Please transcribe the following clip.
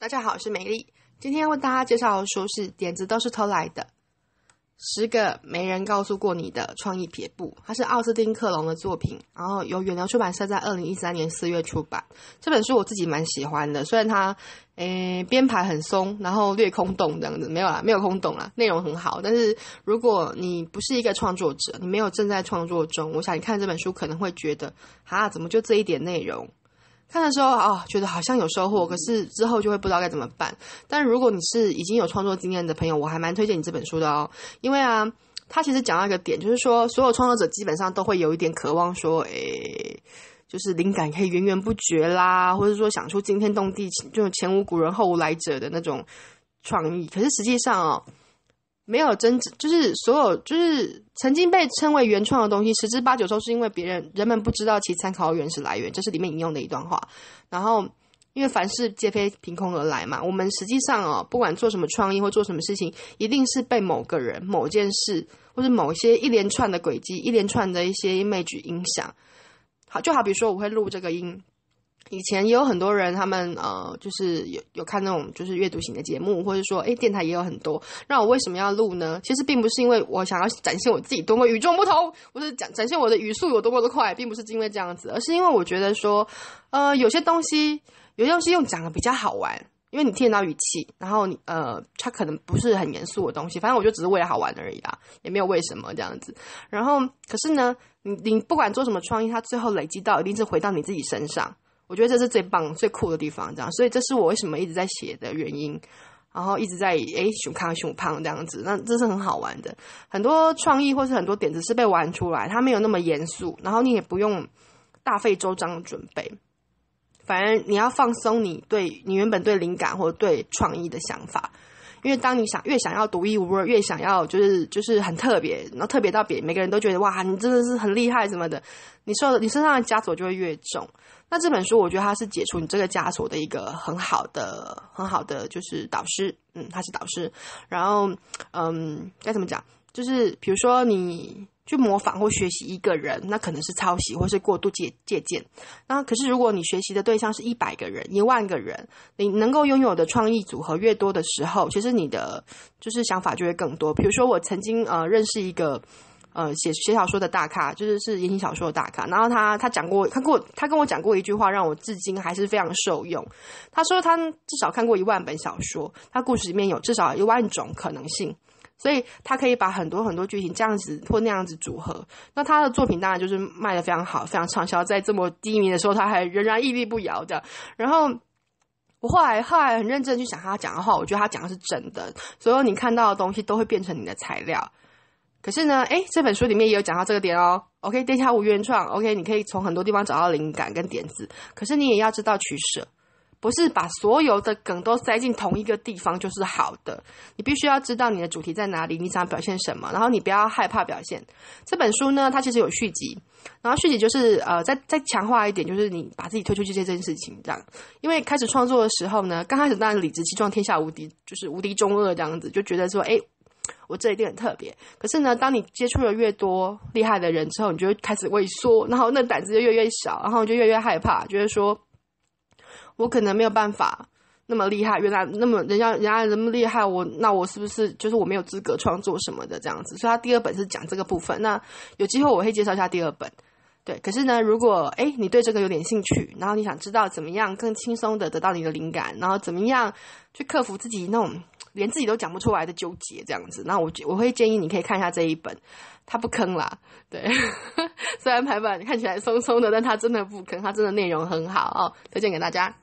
大家好，我是美丽。今天为大家介绍的书是《点子都是偷来的》，十个没人告诉过你的创意撇步。它是奥斯汀·克隆的作品，然后由远流出版社在二零一三年四月出版。这本书我自己蛮喜欢的，虽然它诶编排很松，然后略空洞这样子，没有啦，没有空洞啦，内容很好。但是如果你不是一个创作者，你没有正在创作中，我想你看这本书可能会觉得，啊，怎么就这一点内容？看的时候啊、哦，觉得好像有收获，可是之后就会不知道该怎么办。但如果你是已经有创作经验的朋友，我还蛮推荐你这本书的哦。因为啊，他其实讲到一个点，就是说所有创作者基本上都会有一点渴望，说，诶，就是灵感可以源源不绝啦，或者说想出惊天动地、就前无古人后无来者的那种创意。可是实际上哦。没有真，就是所有就是曾经被称为原创的东西，十之八九都是因为别人人们不知道其参考原始来源，这是里面引用的一段话。然后，因为凡事皆非凭空而来嘛，我们实际上哦，不管做什么创意或做什么事情，一定是被某个人、某件事，或是某一些一连串的轨迹、一连串的一些 image 影响。好，就好比说我会录这个音。以前也有很多人，他们呃，就是有有看那种就是阅读型的节目，或者说，诶，电台也有很多。那我为什么要录呢？其实并不是因为我想要展现我自己多么与众不同，或是展展现我的语速有多么的快，并不是因为这样子，而是因为我觉得说，呃，有些东西，有些东西用讲的比较好玩，因为你听得到语气，然后你呃，它可能不是很严肃的东西，反正我就只是为了好玩而已啦，也没有为什么这样子。然后，可是呢，你你不管做什么创意，它最后累积到一定是回到你自己身上。我觉得这是最棒、最酷的地方，这样，所以这是我为什么一直在写的原因，然后一直在诶熊康熊胖这样子，那这是很好玩的。很多创意或是很多点子是被玩出来，它没有那么严肃，然后你也不用大费周章的准备，反而你要放松你对你原本对灵感或者对创意的想法，因为当你想越想要独一无二，越想要就是就是很特别，然后特别到别每个人都觉得哇，你真的是很厉害什么的，你受你身上的枷锁就会越重。那这本书，我觉得它是解除你这个枷锁的一个很好的、很好的就是导师，嗯，他是导师。然后，嗯，该怎么讲？就是比如说你去模仿或学习一个人，那可能是抄袭或是过度借借鉴。那可是如果你学习的对象是一百个人、一万个人，你能够拥有的创意组合越多的时候，其实你的就是想法就会更多。比如说我曾经呃认识一个。呃，写写小说的大咖，就是是言情小说的大咖。然后他他讲过，他跟我他跟我讲过一句话，让我至今还是非常受用。他说他至少看过一万本小说，他故事里面有至少一万种可能性，所以他可以把很多很多剧情这样子或那样子组合。那他的作品当然就是卖的非常好，非常畅销，在这么低迷的时候，他还仍然屹立不摇的。然后我后来后来很认真去想他讲的话，我觉得他讲的是真的，所有你看到的东西都会变成你的材料。可是呢，诶，这本书里面也有讲到这个点哦。OK，天下无原创。OK，你可以从很多地方找到灵感跟点子。可是你也要知道取舍，不是把所有的梗都塞进同一个地方就是好的。你必须要知道你的主题在哪里，你想表现什么，然后你不要害怕表现。这本书呢，它其实有续集，然后续集就是呃，再再强化一点，就是你把自己推出去这件事情这样。因为开始创作的时候呢，刚开始当然理直气壮，天下无敌，就是无敌中二这样子，就觉得说，诶。我这一定很特别，可是呢，当你接触了越多厉害的人之后，你就会开始畏缩，然后那胆子就越越小，然后就越越害怕，觉得说，我可能没有办法那么厉害，原来那么人家人家那么厉害，我那我是不是就是我没有资格创作什么的这样子？所以他第二本是讲这个部分，那有机会我会介绍一下第二本。对，可是呢，如果诶你对这个有点兴趣，然后你想知道怎么样更轻松的得到你的灵感，然后怎么样去克服自己那种。连自己都讲不出来的纠结这样子，那我我会建议你可以看一下这一本，它不坑啦，对，虽然排版看起来松松的，但它真的不坑，它真的内容很好哦，推荐给大家。